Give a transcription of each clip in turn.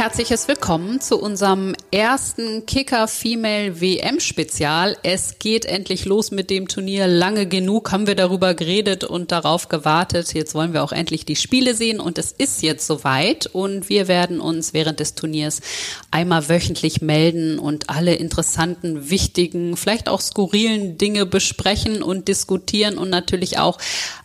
herzliches Willkommen zu unserem ersten Kicker Female WM Spezial. Es geht endlich los mit dem Turnier. Lange genug haben wir darüber geredet und darauf gewartet. Jetzt wollen wir auch endlich die Spiele sehen und es ist jetzt soweit und wir werden uns während des Turniers einmal wöchentlich melden und alle interessanten, wichtigen, vielleicht auch skurrilen Dinge besprechen und diskutieren und natürlich auch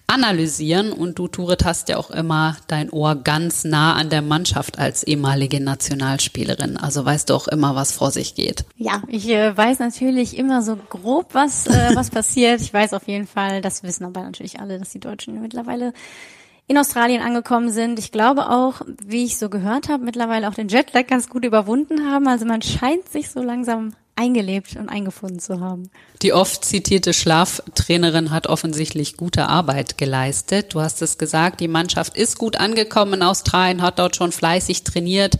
analysieren. Und du, Turet, hast ja auch immer dein Ohr ganz nah an der Mannschaft als ehemalige Nationalspielerin. Also weißt du auch immer, was vor sich geht. Ja, ich äh, weiß natürlich immer so grob, was, äh, was passiert. Ich weiß auf jeden Fall, das wissen aber natürlich alle, dass die Deutschen mittlerweile in Australien angekommen sind. Ich glaube auch, wie ich so gehört habe, mittlerweile auch den Jetlag ganz gut überwunden haben. Also man scheint sich so langsam eingelebt und eingefunden zu haben. Die oft zitierte Schlaftrainerin hat offensichtlich gute Arbeit geleistet. Du hast es gesagt, die Mannschaft ist gut angekommen in Australien, hat dort schon fleißig trainiert.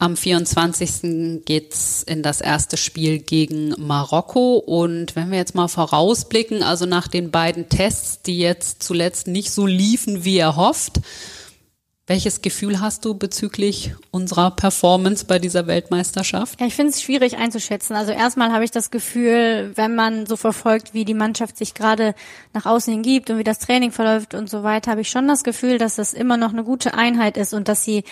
Am 24. geht's in das erste Spiel gegen Marokko. Und wenn wir jetzt mal vorausblicken, also nach den beiden Tests, die jetzt zuletzt nicht so liefen, wie erhofft, welches Gefühl hast du bezüglich unserer Performance bei dieser Weltmeisterschaft? Ja, ich finde es schwierig einzuschätzen. Also erstmal habe ich das Gefühl, wenn man so verfolgt, wie die Mannschaft sich gerade nach außen hin gibt und wie das Training verläuft und so weiter, habe ich schon das Gefühl, dass das immer noch eine gute Einheit ist und dass sie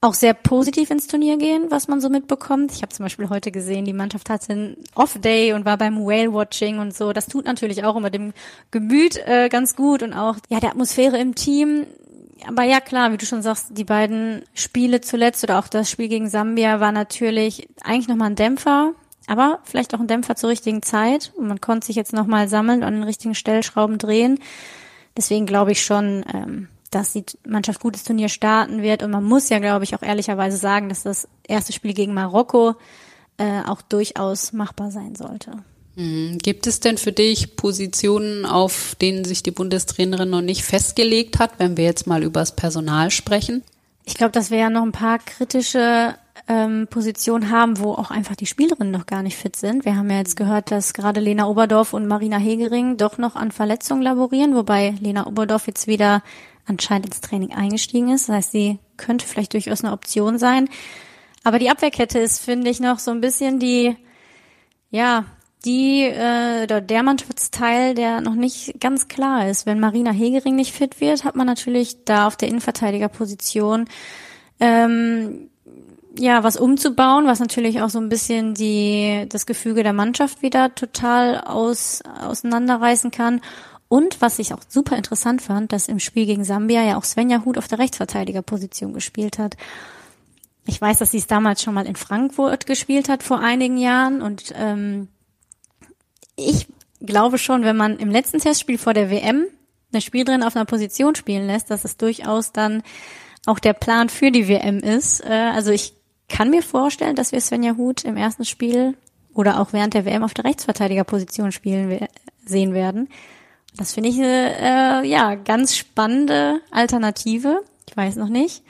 auch sehr positiv ins Turnier gehen, was man so mitbekommt. Ich habe zum Beispiel heute gesehen, die Mannschaft hatte einen Off-Day und war beim Whale-Watching und so. Das tut natürlich auch immer dem Gemüt äh, ganz gut und auch ja der Atmosphäre im Team aber ja klar, wie du schon sagst, die beiden Spiele zuletzt oder auch das Spiel gegen Sambia war natürlich eigentlich nochmal ein Dämpfer, aber vielleicht auch ein Dämpfer zur richtigen Zeit. Und man konnte sich jetzt nochmal sammeln und an den richtigen Stellschrauben drehen. Deswegen glaube ich schon, ähm, dass die Mannschaft gutes Turnier starten wird. Und man muss ja, glaube ich, auch ehrlicherweise sagen, dass das erste Spiel gegen Marokko äh, auch durchaus machbar sein sollte. Mhm. Gibt es denn für dich Positionen, auf denen sich die Bundestrainerin noch nicht festgelegt hat, wenn wir jetzt mal über das Personal sprechen? Ich glaube, dass wir ja noch ein paar kritische ähm, Positionen haben, wo auch einfach die Spielerinnen noch gar nicht fit sind. Wir haben ja jetzt gehört, dass gerade Lena Oberdorf und Marina Hegering doch noch an Verletzungen laborieren, wobei Lena Oberdorf jetzt wieder anscheinend ins Training eingestiegen ist. Das heißt, sie könnte vielleicht durchaus eine Option sein. Aber die Abwehrkette ist, finde ich, noch so ein bisschen die, ja, die äh, der Mannschaftsteil, der noch nicht ganz klar ist. Wenn Marina Hegering nicht fit wird, hat man natürlich da auf der Innenverteidigerposition ähm, ja was umzubauen, was natürlich auch so ein bisschen die das Gefüge der Mannschaft wieder total aus auseinanderreißen kann. Und was ich auch super interessant fand, dass im Spiel gegen Sambia ja auch Svenja Huth auf der Rechtsverteidigerposition gespielt hat. Ich weiß, dass sie es damals schon mal in Frankfurt gespielt hat vor einigen Jahren und ähm, ich glaube schon, wenn man im letzten Testspiel vor der WM eine Spielerin auf einer Position spielen lässt, dass es durchaus dann auch der Plan für die WM ist. Äh, also ich kann mir vorstellen, dass wir Svenja Huth im ersten Spiel oder auch während der WM auf der Rechtsverteidigerposition spielen sehen werden. Das finde ich eine äh, ja ganz spannende Alternative. Ich weiß noch nicht,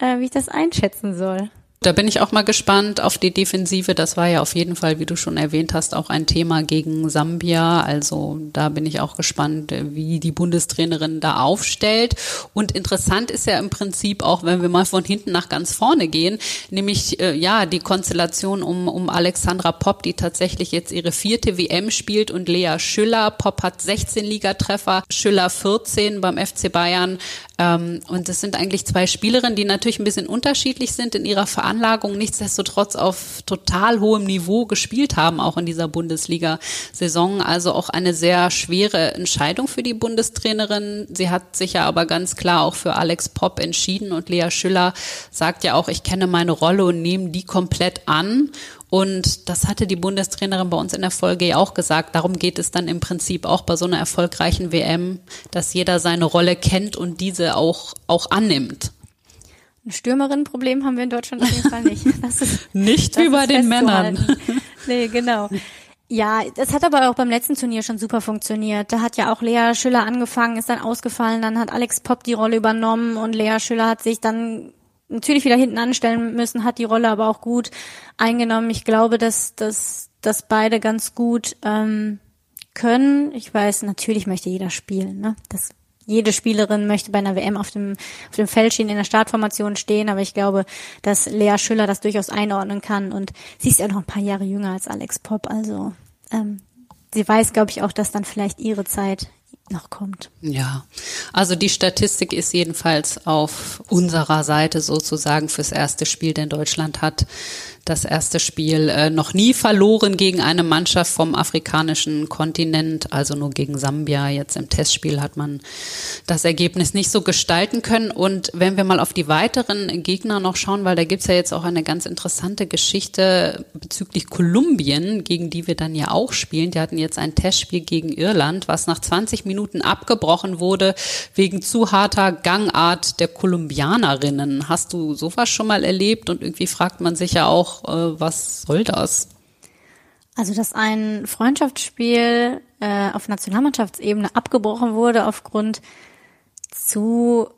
äh, wie ich das einschätzen soll. Da bin ich auch mal gespannt auf die Defensive. Das war ja auf jeden Fall, wie du schon erwähnt hast, auch ein Thema gegen Sambia. Also da bin ich auch gespannt, wie die Bundestrainerin da aufstellt. Und interessant ist ja im Prinzip auch, wenn wir mal von hinten nach ganz vorne gehen, nämlich äh, ja die Konstellation um, um Alexandra Popp, die tatsächlich jetzt ihre vierte WM spielt und Lea Schüller. Popp hat 16 Ligatreffer, Schüller 14 beim FC Bayern. Ähm, und das sind eigentlich zwei Spielerinnen, die natürlich ein bisschen unterschiedlich sind in ihrer Veranlagung, nichtsdestotrotz auf total hohem Niveau gespielt haben, auch in dieser Bundesliga-Saison. Also auch eine sehr schwere Entscheidung für die Bundestrainerin. Sie hat sich ja aber ganz klar auch für Alex Popp entschieden und Lea Schüller sagt ja auch, ich kenne meine Rolle und nehme die komplett an und das hatte die Bundestrainerin bei uns in der Folge ja auch gesagt. Darum geht es dann im Prinzip auch bei so einer erfolgreichen WM, dass jeder seine Rolle kennt und diese auch, auch annimmt. Ein Stürmerinnenproblem haben wir in Deutschland auf jeden Fall nicht. Ist, nicht wie bei den Männern. Nee, genau. Ja, das hat aber auch beim letzten Turnier schon super funktioniert. Da hat ja auch Lea Schüller angefangen, ist dann ausgefallen, dann hat Alex Popp die Rolle übernommen und Lea Schüller hat sich dann natürlich wieder hinten anstellen müssen, hat die Rolle aber auch gut eingenommen. Ich glaube, dass, dass, dass beide ganz gut ähm, können. Ich weiß, natürlich möchte jeder spielen, ne? Das jede Spielerin möchte bei einer WM auf dem, auf dem Feld stehen, in der Startformation stehen, aber ich glaube, dass Lea Schüller das durchaus einordnen kann und sie ist ja noch ein paar Jahre jünger als Alex Popp, also ähm, sie weiß, glaube ich, auch, dass dann vielleicht ihre Zeit noch kommt. Ja, also die Statistik ist jedenfalls auf unserer Seite sozusagen fürs erste Spiel, denn Deutschland hat das erste Spiel äh, noch nie verloren gegen eine Mannschaft vom afrikanischen Kontinent, also nur gegen Sambia. Jetzt im Testspiel hat man das Ergebnis nicht so gestalten können. Und wenn wir mal auf die weiteren Gegner noch schauen, weil da gibt's ja jetzt auch eine ganz interessante Geschichte bezüglich Kolumbien, gegen die wir dann ja auch spielen. Die hatten jetzt ein Testspiel gegen Irland, was nach 20 Minuten abgebrochen wurde wegen zu harter Gangart der Kolumbianerinnen. Hast du sowas schon mal erlebt? Und irgendwie fragt man sich ja auch, äh, was soll das? Also, dass ein Freundschaftsspiel äh, auf Nationalmannschaftsebene abgebrochen wurde aufgrund zu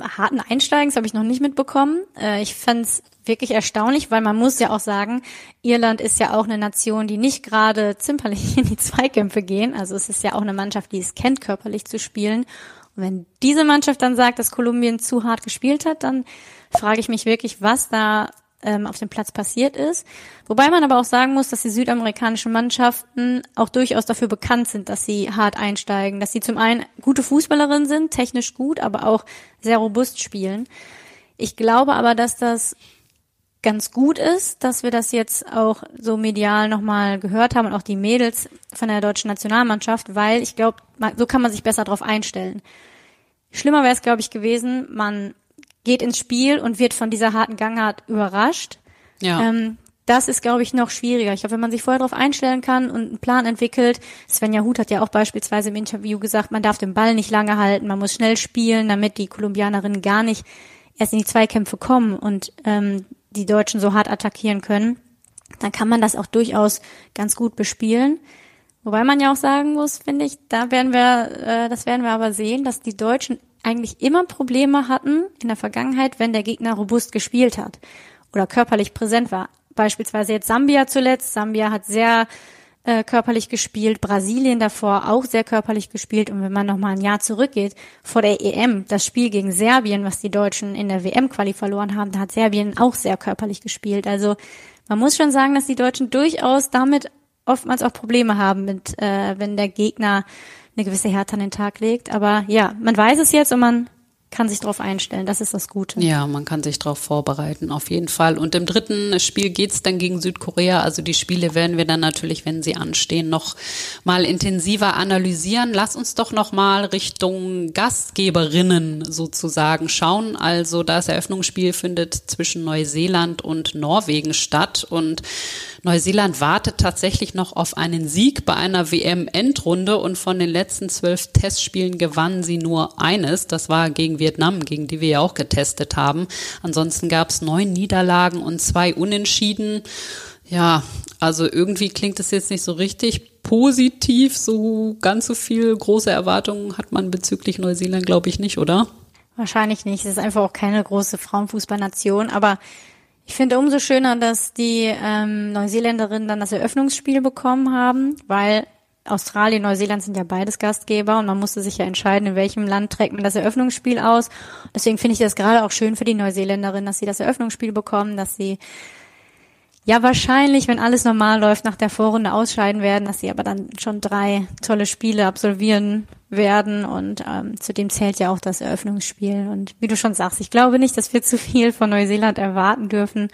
harten Einsteigens, habe ich noch nicht mitbekommen. Äh, ich fand wirklich erstaunlich, weil man muss ja auch sagen, Irland ist ja auch eine Nation, die nicht gerade zimperlich in die Zweikämpfe gehen. Also es ist ja auch eine Mannschaft, die es kennt, körperlich zu spielen. Und wenn diese Mannschaft dann sagt, dass Kolumbien zu hart gespielt hat, dann frage ich mich wirklich, was da ähm, auf dem Platz passiert ist. Wobei man aber auch sagen muss, dass die südamerikanischen Mannschaften auch durchaus dafür bekannt sind, dass sie hart einsteigen, dass sie zum einen gute Fußballerinnen sind, technisch gut, aber auch sehr robust spielen. Ich glaube aber, dass das ganz gut ist, dass wir das jetzt auch so medial nochmal gehört haben und auch die Mädels von der deutschen Nationalmannschaft, weil ich glaube, so kann man sich besser darauf einstellen. Schlimmer wäre es, glaube ich, gewesen, man geht ins Spiel und wird von dieser harten Gangart überrascht. Ja. Ähm, das ist, glaube ich, noch schwieriger. Ich glaube, wenn man sich vorher darauf einstellen kann und einen Plan entwickelt, Svenja Huth hat ja auch beispielsweise im Interview gesagt, man darf den Ball nicht lange halten, man muss schnell spielen, damit die Kolumbianerinnen gar nicht erst in die Zweikämpfe kommen und ähm, die Deutschen so hart attackieren können, dann kann man das auch durchaus ganz gut bespielen. Wobei man ja auch sagen muss, finde ich, da werden wir, äh, das werden wir aber sehen, dass die Deutschen eigentlich immer Probleme hatten in der Vergangenheit, wenn der Gegner robust gespielt hat oder körperlich präsent war. Beispielsweise jetzt Sambia zuletzt. Sambia hat sehr äh, körperlich gespielt, Brasilien davor auch sehr körperlich gespielt. Und wenn man nochmal ein Jahr zurückgeht, vor der EM, das Spiel gegen Serbien, was die Deutschen in der WM-Quali verloren haben, da hat Serbien auch sehr körperlich gespielt. Also man muss schon sagen, dass die Deutschen durchaus damit oftmals auch Probleme haben, mit, äh, wenn der Gegner eine gewisse Härte an den Tag legt. Aber ja, man weiß es jetzt und man kann sich darauf einstellen. Das ist das Gute. Ja, man kann sich darauf vorbereiten, auf jeden Fall. Und im dritten Spiel geht's dann gegen Südkorea. Also die Spiele werden wir dann natürlich, wenn sie anstehen, noch mal intensiver analysieren. Lass uns doch noch mal Richtung Gastgeberinnen sozusagen schauen. Also das Eröffnungsspiel findet zwischen Neuseeland und Norwegen statt und Neuseeland wartet tatsächlich noch auf einen Sieg bei einer WM-Endrunde und von den letzten zwölf Testspielen gewannen sie nur eines. Das war gegen Vietnam, gegen die wir ja auch getestet haben. Ansonsten gab es neun Niederlagen und zwei Unentschieden. Ja, also irgendwie klingt es jetzt nicht so richtig positiv. So ganz so viel große Erwartungen hat man bezüglich Neuseeland, glaube ich, nicht, oder? Wahrscheinlich nicht. Es ist einfach auch keine große Frauenfußballnation, aber ich finde umso schöner, dass die ähm, Neuseeländerinnen dann das Eröffnungsspiel bekommen haben, weil Australien, Neuseeland sind ja beides Gastgeber und man musste sich ja entscheiden, in welchem Land trägt man das Eröffnungsspiel aus. Deswegen finde ich das gerade auch schön für die Neuseeländerinnen, dass sie das Eröffnungsspiel bekommen, dass sie ja wahrscheinlich, wenn alles normal läuft, nach der Vorrunde ausscheiden werden, dass sie aber dann schon drei tolle Spiele absolvieren werden. Und ähm, zudem zählt ja auch das Eröffnungsspiel. Und wie du schon sagst, ich glaube nicht, dass wir zu viel von Neuseeland erwarten dürfen,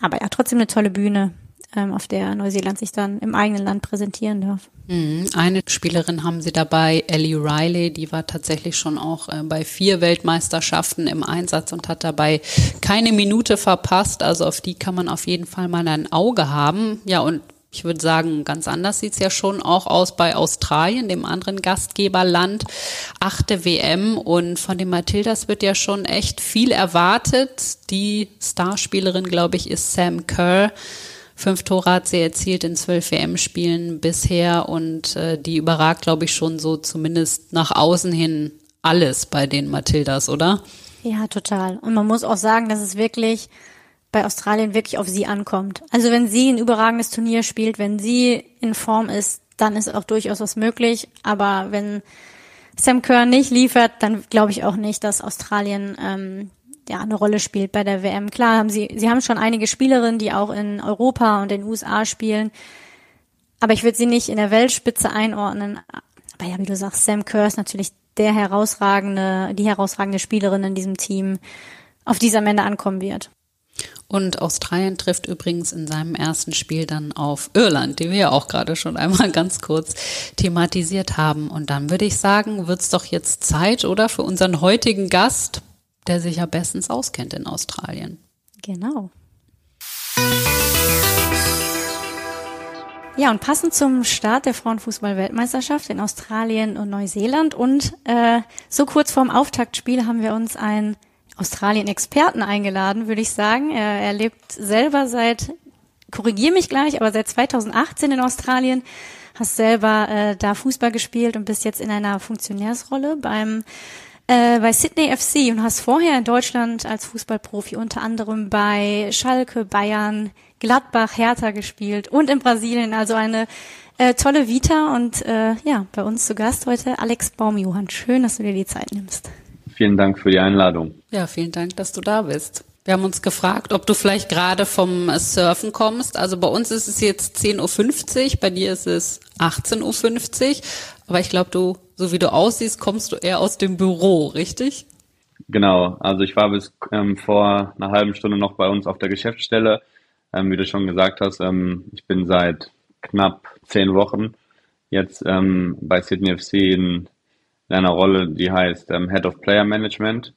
aber ja, trotzdem eine tolle Bühne auf der Neuseeland sich dann im eigenen Land präsentieren darf. Mhm. Eine Spielerin haben sie dabei, Ellie Riley, die war tatsächlich schon auch äh, bei vier Weltmeisterschaften im Einsatz und hat dabei keine Minute verpasst. Also auf die kann man auf jeden Fall mal ein Auge haben. Ja, und ich würde sagen, ganz anders sieht's ja schon auch aus bei Australien, dem anderen Gastgeberland. Achte WM und von den Matildas wird ja schon echt viel erwartet. Die Starspielerin, glaube ich, ist Sam Kerr. Fünf Tore hat sie erzielt in zwölf WM-Spielen bisher und äh, die überragt, glaube ich, schon so zumindest nach außen hin alles bei den Matildas, oder? Ja, total. Und man muss auch sagen, dass es wirklich bei Australien wirklich auf sie ankommt. Also wenn sie ein überragendes Turnier spielt, wenn sie in Form ist, dann ist auch durchaus was möglich. Aber wenn Sam Kerr nicht liefert, dann glaube ich auch nicht, dass Australien ähm, ja eine Rolle spielt bei der WM. Klar haben sie, sie haben schon einige Spielerinnen, die auch in Europa und den USA spielen, aber ich würde sie nicht in der Weltspitze einordnen. Aber ja, wie du sagst, Sam Kerr ist natürlich der herausragende, die herausragende Spielerin in diesem Team, auf die es am Ende ankommen wird. Und Australien trifft übrigens in seinem ersten Spiel dann auf Irland, die wir ja auch gerade schon einmal ganz kurz thematisiert haben. Und dann würde ich sagen, wird es doch jetzt Zeit, oder, für unseren heutigen Gast, der sich ja bestens auskennt in Australien. Genau. Ja, und passend zum Start der Frauenfußball-Weltmeisterschaft in Australien und Neuseeland und äh, so kurz vorm Auftaktspiel haben wir uns einen Australien-Experten eingeladen, würde ich sagen. Er, er lebt selber seit, korrigier mich gleich, aber seit 2018 in Australien, hast selber äh, da Fußball gespielt und bist jetzt in einer Funktionärsrolle beim äh, bei Sydney FC und hast vorher in Deutschland als Fußballprofi unter anderem bei Schalke, Bayern, Gladbach, Hertha gespielt und in Brasilien. Also eine äh, tolle Vita und äh, ja, bei uns zu Gast heute Alex Baumjohann. Schön, dass du dir die Zeit nimmst. Vielen Dank für die Einladung. Ja, vielen Dank, dass du da bist. Wir haben uns gefragt, ob du vielleicht gerade vom Surfen kommst. Also bei uns ist es jetzt 10.50 Uhr, bei dir ist es 18.50 Uhr. Aber ich glaube, du, so wie du aussiehst, kommst du eher aus dem Büro, richtig? Genau, also ich war bis ähm, vor einer halben Stunde noch bei uns auf der Geschäftsstelle ähm, wie du schon gesagt hast, ähm, ich bin seit knapp zehn Wochen jetzt ähm, bei Sydney FC in, in einer Rolle, die heißt ähm, Head of Player Management.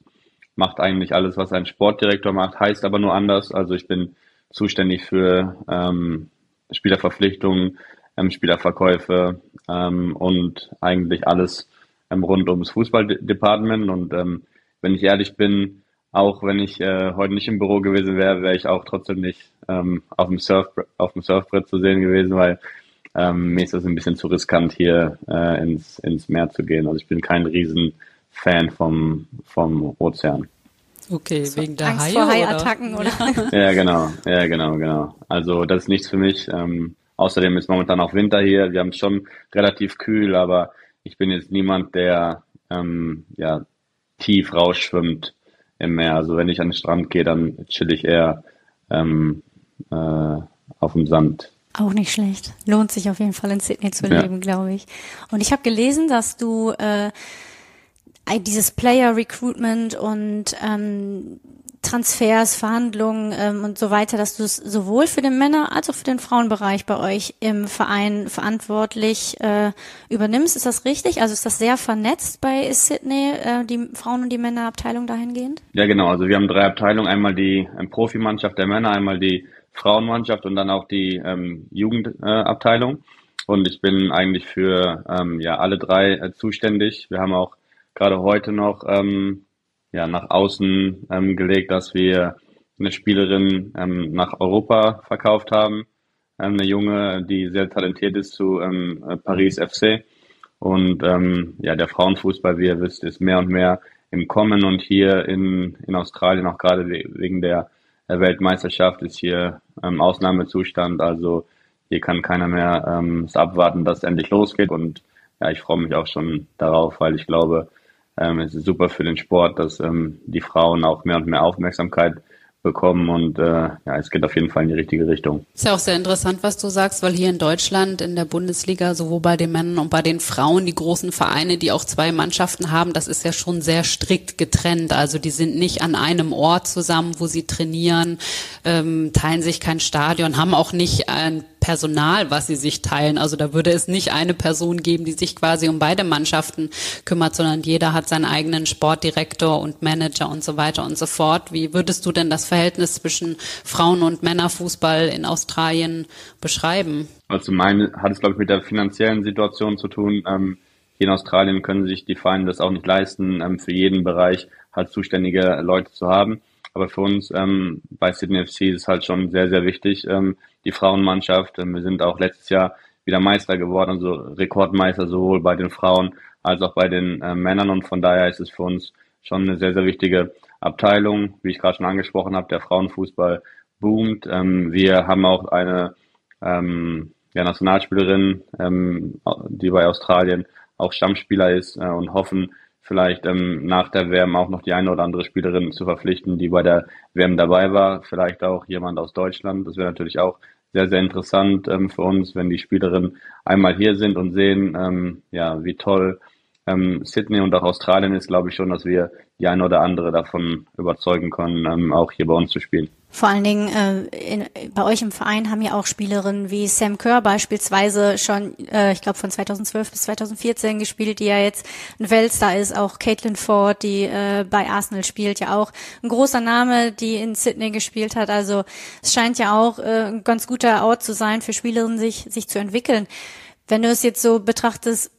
Macht eigentlich alles, was ein Sportdirektor macht, heißt aber nur anders. Also ich bin zuständig für ähm, Spielerverpflichtungen, ähm, Spielerverkäufe ähm, und eigentlich alles ähm, rund ums Fußballdepartement. Und ähm, wenn ich ehrlich bin, auch wenn ich äh, heute nicht im Büro gewesen wäre, wäre ich auch trotzdem nicht ähm, auf, dem Surf, auf dem Surfbrett zu sehen gewesen, weil ähm, mir ist das ein bisschen zu riskant, hier äh, ins, ins Meer zu gehen. Also ich bin kein Riesenfan vom, vom Ozean. Okay, so, wegen der Angst Haie vor Haiattacken oder? oder? ja, genau, ja, genau, genau. Also das ist nichts für mich. Ähm, außerdem ist momentan auch Winter hier. Wir haben es schon relativ kühl, aber ich bin jetzt niemand, der ähm, ja, tief rausschwimmt im Meer. Also wenn ich an den Strand gehe, dann chill ich eher ähm, äh, auf dem Sand. Auch nicht schlecht. Lohnt sich auf jeden Fall in Sydney zu ja. leben, glaube ich. Und ich habe gelesen, dass du äh, dieses Player Recruitment und ähm, Transfers, Verhandlungen ähm, und so weiter, dass du es sowohl für den Männer- als auch für den Frauenbereich bei euch im Verein verantwortlich äh, übernimmst. Ist das richtig? Also ist das sehr vernetzt bei Sydney, äh, die Frauen- und die Männerabteilung dahingehend? Ja, genau. Also wir haben drei Abteilungen. Einmal die ähm, Profimannschaft der Männer, einmal die Frauenmannschaft und dann auch die ähm, Jugendabteilung. Äh, und ich bin eigentlich für ähm, ja alle drei äh, zuständig. Wir haben auch gerade heute noch ähm, ja, nach außen ähm, gelegt, dass wir eine Spielerin ähm, nach Europa verkauft haben. Ähm, eine junge, die sehr talentiert ist zu ähm, Paris FC. Und ähm, ja, der Frauenfußball, wie ihr wisst, ist mehr und mehr im Kommen und hier in, in Australien, auch gerade wegen der Weltmeisterschaft, ist hier ähm, Ausnahmezustand. Also hier kann keiner mehr ähm, es abwarten, dass es endlich losgeht. Und ja, ich freue mich auch schon darauf, weil ich glaube, ähm, es ist super für den Sport, dass ähm, die Frauen auch mehr und mehr Aufmerksamkeit bekommen und äh, ja, es geht auf jeden Fall in die richtige Richtung. Ist ja auch sehr interessant, was du sagst, weil hier in Deutschland in der Bundesliga sowohl bei den Männern und bei den Frauen die großen Vereine, die auch zwei Mannschaften haben, das ist ja schon sehr strikt getrennt. Also die sind nicht an einem Ort zusammen, wo sie trainieren, ähm, teilen sich kein Stadion, haben auch nicht ein Personal, was sie sich teilen. Also da würde es nicht eine Person geben, die sich quasi um beide Mannschaften kümmert, sondern jeder hat seinen eigenen Sportdirektor und Manager und so weiter und so fort. Wie würdest du denn das Verhältnis zwischen Frauen- und Männerfußball in Australien beschreiben? Also zum einen hat es, glaube ich, mit der finanziellen Situation zu tun. Ähm, hier in Australien können sich die Vereine das auch nicht leisten, ähm, für jeden Bereich halt zuständige Leute zu haben. Aber für uns ähm, bei Sydney FC ist es halt schon sehr, sehr wichtig, ähm, die Frauenmannschaft. Ähm, wir sind auch letztes Jahr wieder Meister geworden, also Rekordmeister sowohl bei den Frauen als auch bei den äh, Männern. Und von daher ist es für uns schon eine sehr, sehr wichtige Abteilung, wie ich gerade schon angesprochen habe, der Frauenfußball boomt. Ähm, wir haben auch eine ähm, ja, Nationalspielerin, ähm, die bei Australien auch Stammspieler ist äh, und hoffen, vielleicht ähm, nach der WM auch noch die eine oder andere Spielerin zu verpflichten, die bei der WM dabei war. Vielleicht auch jemand aus Deutschland. Das wäre natürlich auch sehr, sehr interessant ähm, für uns, wenn die Spielerinnen einmal hier sind und sehen, ähm, ja, wie toll ähm, Sydney und auch Australien ist, glaube ich schon, dass wir die eine oder andere davon überzeugen können, ähm, auch hier bei uns zu spielen. Vor allen Dingen äh, in, bei euch im Verein haben ja auch Spielerinnen wie Sam Kerr beispielsweise schon, äh, ich glaube von 2012 bis 2014 gespielt, die ja jetzt ein Weltstar ist. Auch Caitlin Ford, die äh, bei Arsenal spielt, ja auch ein großer Name, die in Sydney gespielt hat. Also es scheint ja auch äh, ein ganz guter Ort zu sein für Spielerinnen, sich sich zu entwickeln. Wenn du es jetzt so betrachtest,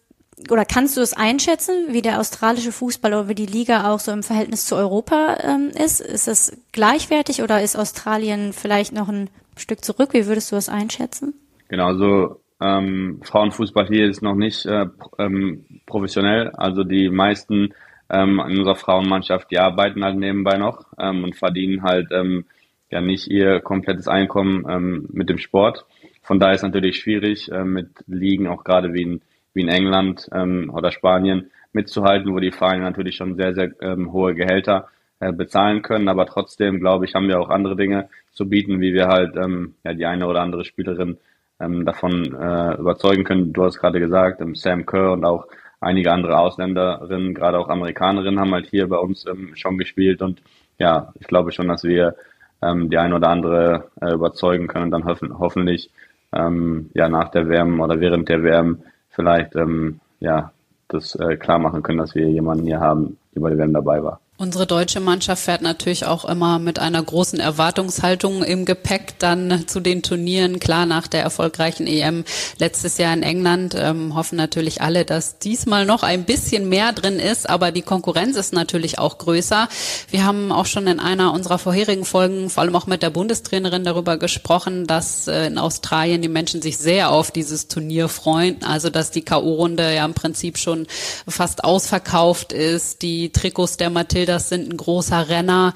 oder kannst du es einschätzen, wie der australische Fußball oder wie die Liga auch so im Verhältnis zu Europa ähm, ist? Ist es gleichwertig oder ist Australien vielleicht noch ein Stück zurück? Wie würdest du es einschätzen? Genau, also ähm, Frauenfußball hier ist noch nicht äh, ähm, professionell. Also die meisten ähm, in unserer Frauenmannschaft, die arbeiten halt nebenbei noch ähm, und verdienen halt ähm, ja nicht ihr komplettes Einkommen ähm, mit dem Sport. Von daher ist natürlich schwierig äh, mit Ligen, auch gerade wie in wie in England ähm, oder Spanien mitzuhalten, wo die Vereine natürlich schon sehr, sehr ähm, hohe Gehälter äh, bezahlen können. Aber trotzdem, glaube ich, haben wir auch andere Dinge zu bieten, wie wir halt ähm, ja, die eine oder andere Spielerin ähm, davon äh, überzeugen können. Du hast gerade gesagt, ähm, Sam Kerr und auch einige andere Ausländerinnen, gerade auch Amerikanerinnen, haben halt hier bei uns ähm, schon gespielt. Und ja, ich glaube schon, dass wir ähm, die eine oder andere äh, überzeugen können und dann hoffen, hoffentlich ähm, ja nach der WM oder während der WM vielleicht ähm, ja das äh, klar machen können, dass wir jemanden hier haben, bei der WM dabei war. Unsere deutsche Mannschaft fährt natürlich auch immer mit einer großen Erwartungshaltung im Gepäck dann zu den Turnieren. Klar, nach der erfolgreichen EM letztes Jahr in England ähm, hoffen natürlich alle, dass diesmal noch ein bisschen mehr drin ist, aber die Konkurrenz ist natürlich auch größer. Wir haben auch schon in einer unserer vorherigen Folgen, vor allem auch mit der Bundestrainerin darüber gesprochen, dass äh, in Australien die Menschen sich sehr auf dieses Turnier freuen. Also, dass die K.O.-Runde ja im Prinzip schon fast ausverkauft ist. Die Trikots der Mathilde das sind ein großer Renner.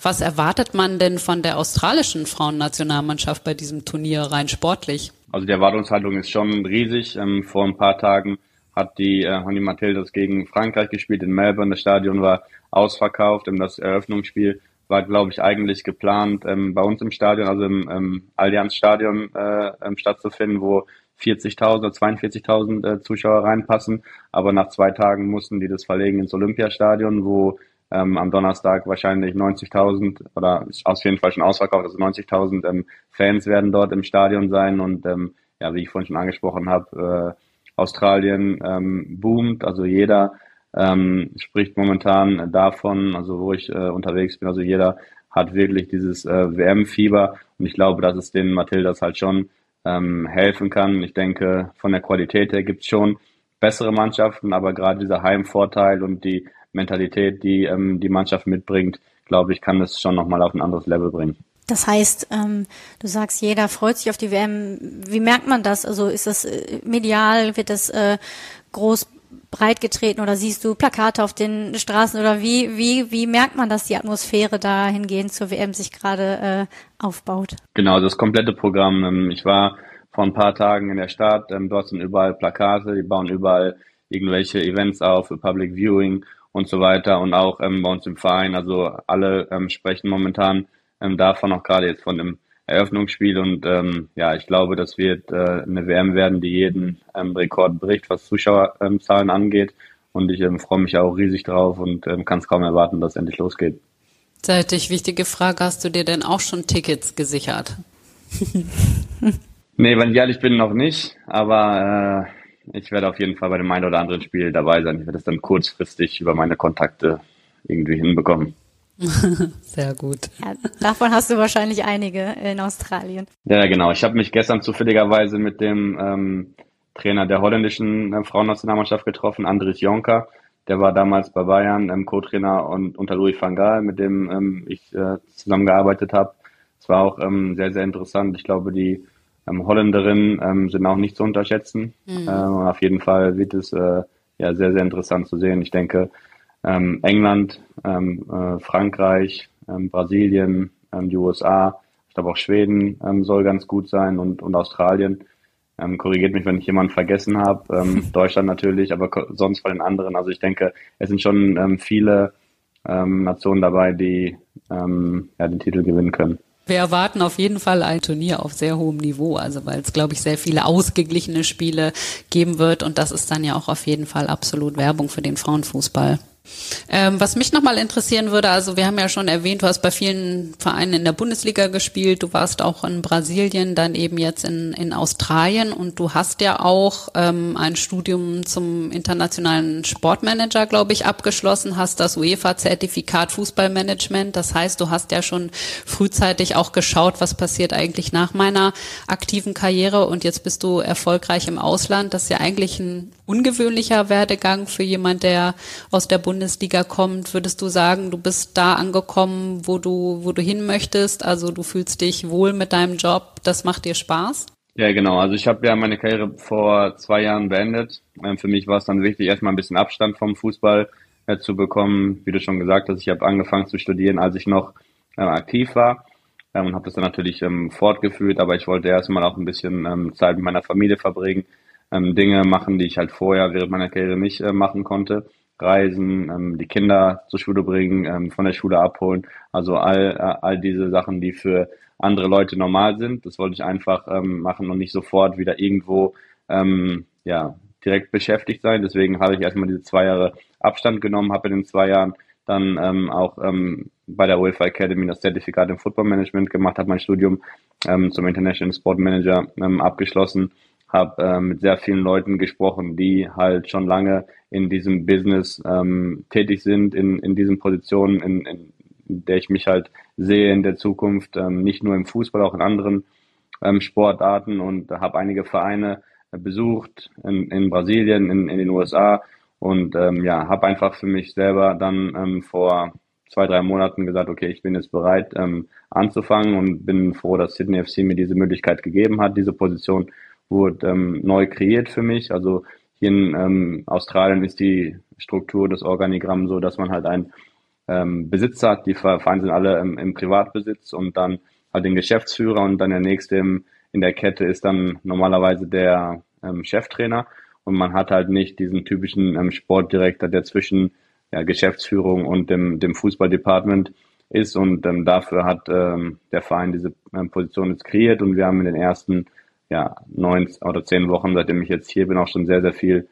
Was erwartet man denn von der australischen Frauennationalmannschaft bei diesem Turnier rein sportlich? Also die Erwartungshaltung ist schon riesig. Ähm, vor ein paar Tagen hat die äh, Honey Matildas gegen Frankreich gespielt in Melbourne. Das Stadion war ausverkauft. Ähm, das Eröffnungsspiel war, glaube ich, eigentlich geplant, ähm, bei uns im Stadion, also im ähm, Allianz Stadion äh, stattzufinden, wo 40.000 oder 42.000 äh, Zuschauer reinpassen. Aber nach zwei Tagen mussten die das verlegen ins Olympiastadion, wo ähm, am Donnerstag wahrscheinlich 90.000 oder aus jeden Fall schon ausverkauft, also 90.000 ähm, Fans werden dort im Stadion sein und ähm, ja, wie ich vorhin schon angesprochen habe, äh, Australien ähm, boomt, also jeder ähm, spricht momentan davon, also wo ich äh, unterwegs bin, also jeder hat wirklich dieses äh, WM-Fieber und ich glaube, dass es den Matildas halt schon ähm, helfen kann. Ich denke, von der Qualität her gibt's schon bessere Mannschaften, aber gerade dieser Heimvorteil und die Mentalität, die ähm, die Mannschaft mitbringt, glaube ich, kann es schon nochmal auf ein anderes Level bringen. Das heißt, ähm, du sagst, jeder freut sich auf die WM. Wie merkt man das? Also ist das äh, medial? Wird das äh, groß breit getreten oder siehst du Plakate auf den Straßen oder wie, wie, wie merkt man, dass die Atmosphäre dahingehend zur WM sich gerade äh, aufbaut? Genau, das komplette Programm. Ähm, ich war vor ein paar Tagen in der Stadt, ähm, dort sind überall Plakate, die bauen überall irgendwelche Events auf für Public Viewing und so weiter und auch ähm, bei uns im Verein. Also alle ähm, sprechen momentan ähm, davon, auch gerade jetzt von dem Eröffnungsspiel und ähm, ja, ich glaube, das wird äh, eine WM werden, die jeden ähm, Rekord bricht, was Zuschauerzahlen angeht und ich ähm, freue mich auch riesig drauf und ähm, kann es kaum erwarten, dass es endlich losgeht. Seitig wichtige Frage, hast du dir denn auch schon Tickets gesichert? nee, wenn ich ehrlich bin, noch nicht, aber äh, ich werde auf jeden Fall bei dem einen oder anderen Spiel dabei sein. Ich werde es dann kurzfristig über meine Kontakte irgendwie hinbekommen. Sehr gut. Ja, davon hast du wahrscheinlich einige in Australien. Ja, genau. Ich habe mich gestern zufälligerweise mit dem ähm, Trainer der holländischen äh, Frauennationalmannschaft getroffen, Andries Jonker. Der war damals bei Bayern ähm, Co-Trainer und unter Louis van Gaal, mit dem ähm, ich äh, zusammengearbeitet habe. Es war auch ähm, sehr, sehr interessant. Ich glaube, die ähm, Holländerinnen ähm, sind auch nicht zu unterschätzen. Mhm. Ähm, auf jeden Fall wird es äh, ja sehr, sehr interessant zu sehen. Ich denke, ähm, England, ähm, äh, Frankreich, ähm, Brasilien, ähm, die USA, ich glaube auch Schweden ähm, soll ganz gut sein und, und Australien. Ähm, korrigiert mich, wenn ich jemanden vergessen habe. Ähm, Deutschland natürlich, aber sonst von den anderen. Also ich denke, es sind schon ähm, viele ähm, Nationen dabei, die ähm, ja, den Titel gewinnen können. Wir erwarten auf jeden Fall ein Turnier auf sehr hohem Niveau, also weil es, glaube ich, sehr viele ausgeglichene Spiele geben wird und das ist dann ja auch auf jeden Fall absolut Werbung für den Frauenfußball. Ähm, was mich nochmal interessieren würde, also wir haben ja schon erwähnt, du hast bei vielen Vereinen in der Bundesliga gespielt, du warst auch in Brasilien, dann eben jetzt in, in Australien und du hast ja auch ähm, ein Studium zum internationalen Sportmanager, glaube ich, abgeschlossen, hast das UEFA-Zertifikat Fußballmanagement. Das heißt, du hast ja schon frühzeitig auch geschaut, was passiert eigentlich nach meiner aktiven Karriere und jetzt bist du erfolgreich im Ausland. Das ist ja eigentlich ein ungewöhnlicher Werdegang für jemand, der aus der Bundesliga kommt. Würdest du sagen, du bist da angekommen, wo du, wo du hin möchtest? Also du fühlst dich wohl mit deinem Job, das macht dir Spaß? Ja, genau. Also ich habe ja meine Karriere vor zwei Jahren beendet. Ähm, für mich war es dann wichtig, erstmal ein bisschen Abstand vom Fußball äh, zu bekommen. Wie du schon gesagt hast, ich habe angefangen zu studieren, als ich noch äh, aktiv war ähm, und habe das dann natürlich ähm, fortgeführt. Aber ich wollte erstmal auch ein bisschen ähm, Zeit mit meiner Familie verbringen ähm, Dinge machen, die ich halt vorher während meiner Karriere nicht äh, machen konnte. Reisen, ähm, die Kinder zur Schule bringen, ähm, von der Schule abholen. Also all, äh, all diese Sachen, die für andere Leute normal sind. Das wollte ich einfach ähm, machen und nicht sofort wieder irgendwo ähm, ja, direkt beschäftigt sein. Deswegen habe ich erstmal diese zwei Jahre Abstand genommen, habe in den zwei Jahren dann ähm, auch ähm, bei der UEFA Academy das Zertifikat im Football Management gemacht, habe mein Studium ähm, zum International Sport Manager ähm, abgeschlossen habe äh, mit sehr vielen Leuten gesprochen, die halt schon lange in diesem Business ähm, tätig sind, in, in diesen Positionen, in, in der ich mich halt sehe in der Zukunft, ähm, nicht nur im Fußball, auch in anderen ähm, Sportarten und habe einige Vereine äh, besucht in, in Brasilien, in, in den USA und ähm, ja, habe einfach für mich selber dann ähm, vor zwei, drei Monaten gesagt, okay, ich bin jetzt bereit ähm, anzufangen und bin froh, dass Sydney FC mir diese Möglichkeit gegeben hat, diese Position wurde ähm, neu kreiert für mich. Also hier in ähm, Australien ist die Struktur des Organigramms so, dass man halt einen ähm, Besitzer hat. Die Vereine sind alle im, im Privatbesitz und dann halt den Geschäftsführer und dann der nächste im, in der Kette ist dann normalerweise der ähm, Cheftrainer und man hat halt nicht diesen typischen ähm, Sportdirektor, der zwischen ja, Geschäftsführung und dem, dem Fußballdepartment ist und ähm, dafür hat ähm, der Verein diese ähm, Position jetzt kreiert und wir haben in den ersten ja, neun oder zehn Wochen, seitdem ich jetzt hier bin, auch schon sehr, sehr viel,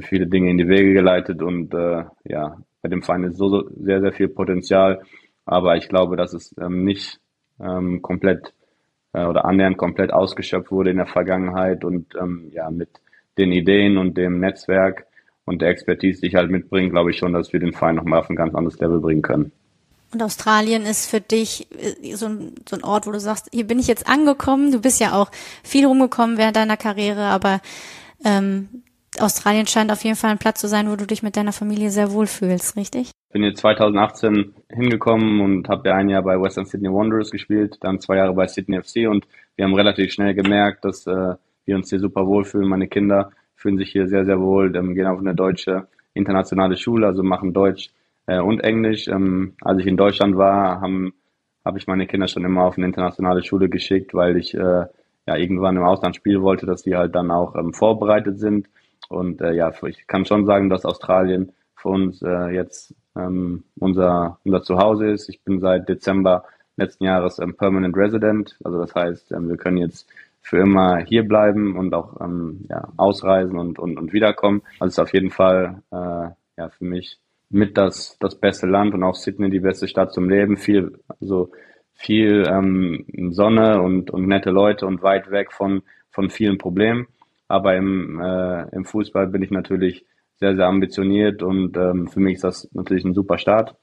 viele Dinge in die Wege geleitet und äh, ja, bei dem Verein ist so, so sehr, sehr viel Potenzial, aber ich glaube, dass es ähm, nicht ähm, komplett äh, oder annähernd komplett ausgeschöpft wurde in der Vergangenheit und ähm, ja, mit den Ideen und dem Netzwerk und der Expertise, die ich halt mitbringe, glaube ich schon, dass wir den Verein nochmal auf ein ganz anderes Level bringen können. Und Australien ist für dich äh, so ein, so ein Ort, wo du sagst, hier bin ich jetzt angekommen. Du bist ja auch viel rumgekommen während deiner Karriere, aber ähm, Australien scheint auf jeden Fall ein Platz zu sein, wo du dich mit deiner Familie sehr wohl fühlst, richtig? Ich bin jetzt 2018 hingekommen und habe ja ein Jahr bei Western Sydney Wanderers gespielt, dann zwei Jahre bei Sydney FC und wir haben relativ schnell gemerkt, dass äh, wir uns hier super wohlfühlen. Meine Kinder fühlen sich hier sehr, sehr wohl, ähm, gehen auf eine deutsche internationale Schule, also machen Deutsch äh, und Englisch. Ähm, als ich in Deutschland war, haben habe ich meine Kinder schon immer auf eine internationale Schule geschickt, weil ich äh, ja irgendwann im Ausland spielen wollte, dass die halt dann auch ähm, vorbereitet sind. Und äh, ja, ich kann schon sagen, dass Australien für uns äh, jetzt ähm, unser unser Zuhause ist. Ich bin seit Dezember letzten Jahres ähm, Permanent Resident, also das heißt, ähm, wir können jetzt für immer hier bleiben und auch ähm, ja, ausreisen und, und, und wiederkommen. Also ist auf jeden Fall äh, ja für mich mit das, das beste Land und auch Sydney die beste Stadt zum Leben. Viel, also viel ähm, Sonne und, und nette Leute und weit weg von, von vielen Problemen. Aber im, äh, im Fußball bin ich natürlich sehr, sehr ambitioniert und ähm, für mich ist das natürlich ein super Start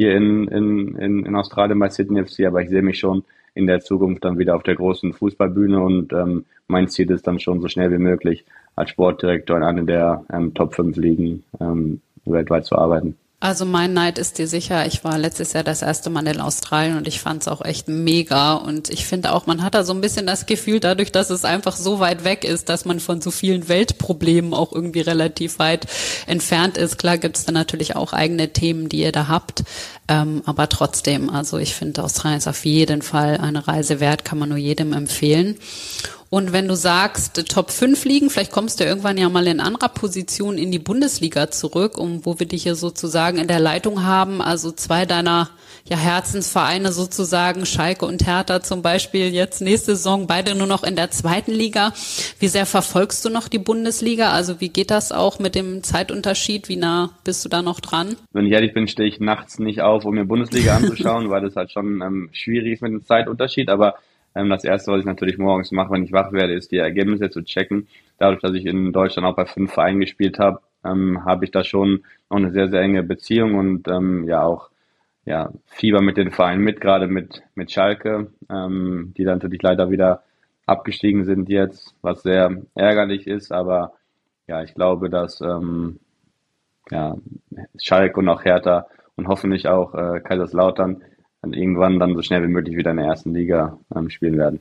hier in, in, in, in Australien bei Sydney FC, aber ich sehe mich schon in der Zukunft dann wieder auf der großen Fußballbühne und ähm, mein Ziel ist dann schon so schnell wie möglich als Sportdirektor in einer der ähm, Top 5 Ligen ähm, weltweit zu arbeiten. Also mein Neid ist dir sicher. Ich war letztes Jahr das erste Mal in Australien und ich fand es auch echt mega. Und ich finde auch, man hat da so ein bisschen das Gefühl, dadurch, dass es einfach so weit weg ist, dass man von so vielen Weltproblemen auch irgendwie relativ weit entfernt ist. Klar gibt es da natürlich auch eigene Themen, die ihr da habt. Ähm, aber trotzdem, also ich finde, Australien ist auf jeden Fall eine Reise wert, kann man nur jedem empfehlen. Und wenn du sagst, Top 5 liegen, vielleicht kommst du irgendwann ja mal in anderer Position in die Bundesliga zurück, um wo wir dich hier sozusagen in der Leitung haben. Also zwei deiner ja, Herzensvereine sozusagen, Schalke und Hertha zum Beispiel, jetzt nächste Saison beide nur noch in der zweiten Liga. Wie sehr verfolgst du noch die Bundesliga? Also wie geht das auch mit dem Zeitunterschied? Wie nah bist du da noch dran? Wenn ich ehrlich bin, stehe ich nachts nicht auf, um mir Bundesliga anzuschauen, weil das halt schon ähm, schwierig ist mit dem Zeitunterschied. Aber das erste, was ich natürlich morgens mache, wenn ich wach werde, ist die Ergebnisse zu checken. Dadurch, dass ich in Deutschland auch bei fünf Vereinen gespielt habe, ähm, habe ich da schon noch eine sehr, sehr enge Beziehung und ähm, ja auch ja, Fieber mit den Vereinen mit, gerade mit, mit Schalke, ähm, die dann natürlich leider wieder abgestiegen sind jetzt, was sehr ärgerlich ist, aber ja, ich glaube, dass ähm, ja, Schalke und auch Hertha und hoffentlich auch äh, Kaiserslautern dann irgendwann dann so schnell wie möglich wieder in der ersten Liga ähm, spielen werden.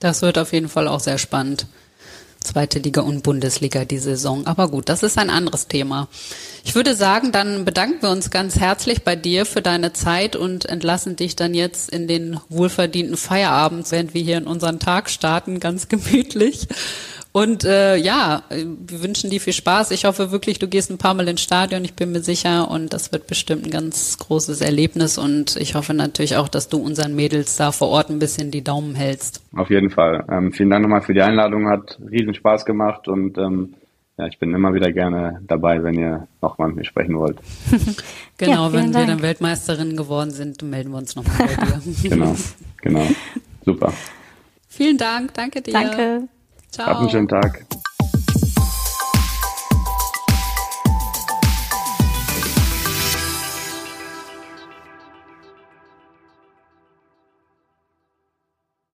Das wird auf jeden Fall auch sehr spannend. Zweite Liga und Bundesliga die Saison. Aber gut, das ist ein anderes Thema. Ich würde sagen, dann bedanken wir uns ganz herzlich bei dir für deine Zeit und entlassen dich dann jetzt in den wohlverdienten Feierabend, während wir hier in unseren Tag starten, ganz gemütlich. Und äh, ja, wir wünschen dir viel Spaß. Ich hoffe wirklich, du gehst ein paar Mal ins Stadion, ich bin mir sicher. Und das wird bestimmt ein ganz großes Erlebnis. Und ich hoffe natürlich auch, dass du unseren Mädels da vor Ort ein bisschen die Daumen hältst. Auf jeden Fall. Ähm, vielen Dank nochmal für die Einladung. Hat riesen Spaß gemacht. Und ähm, ja, ich bin immer wieder gerne dabei, wenn ihr nochmal mit mir sprechen wollt. genau, ja, wenn Dank. wir dann Weltmeisterinnen geworden sind, melden wir uns nochmal bei dir. genau, genau. Super. Vielen Dank. Danke dir. Danke. Ciao. Habt einen schönen Tag.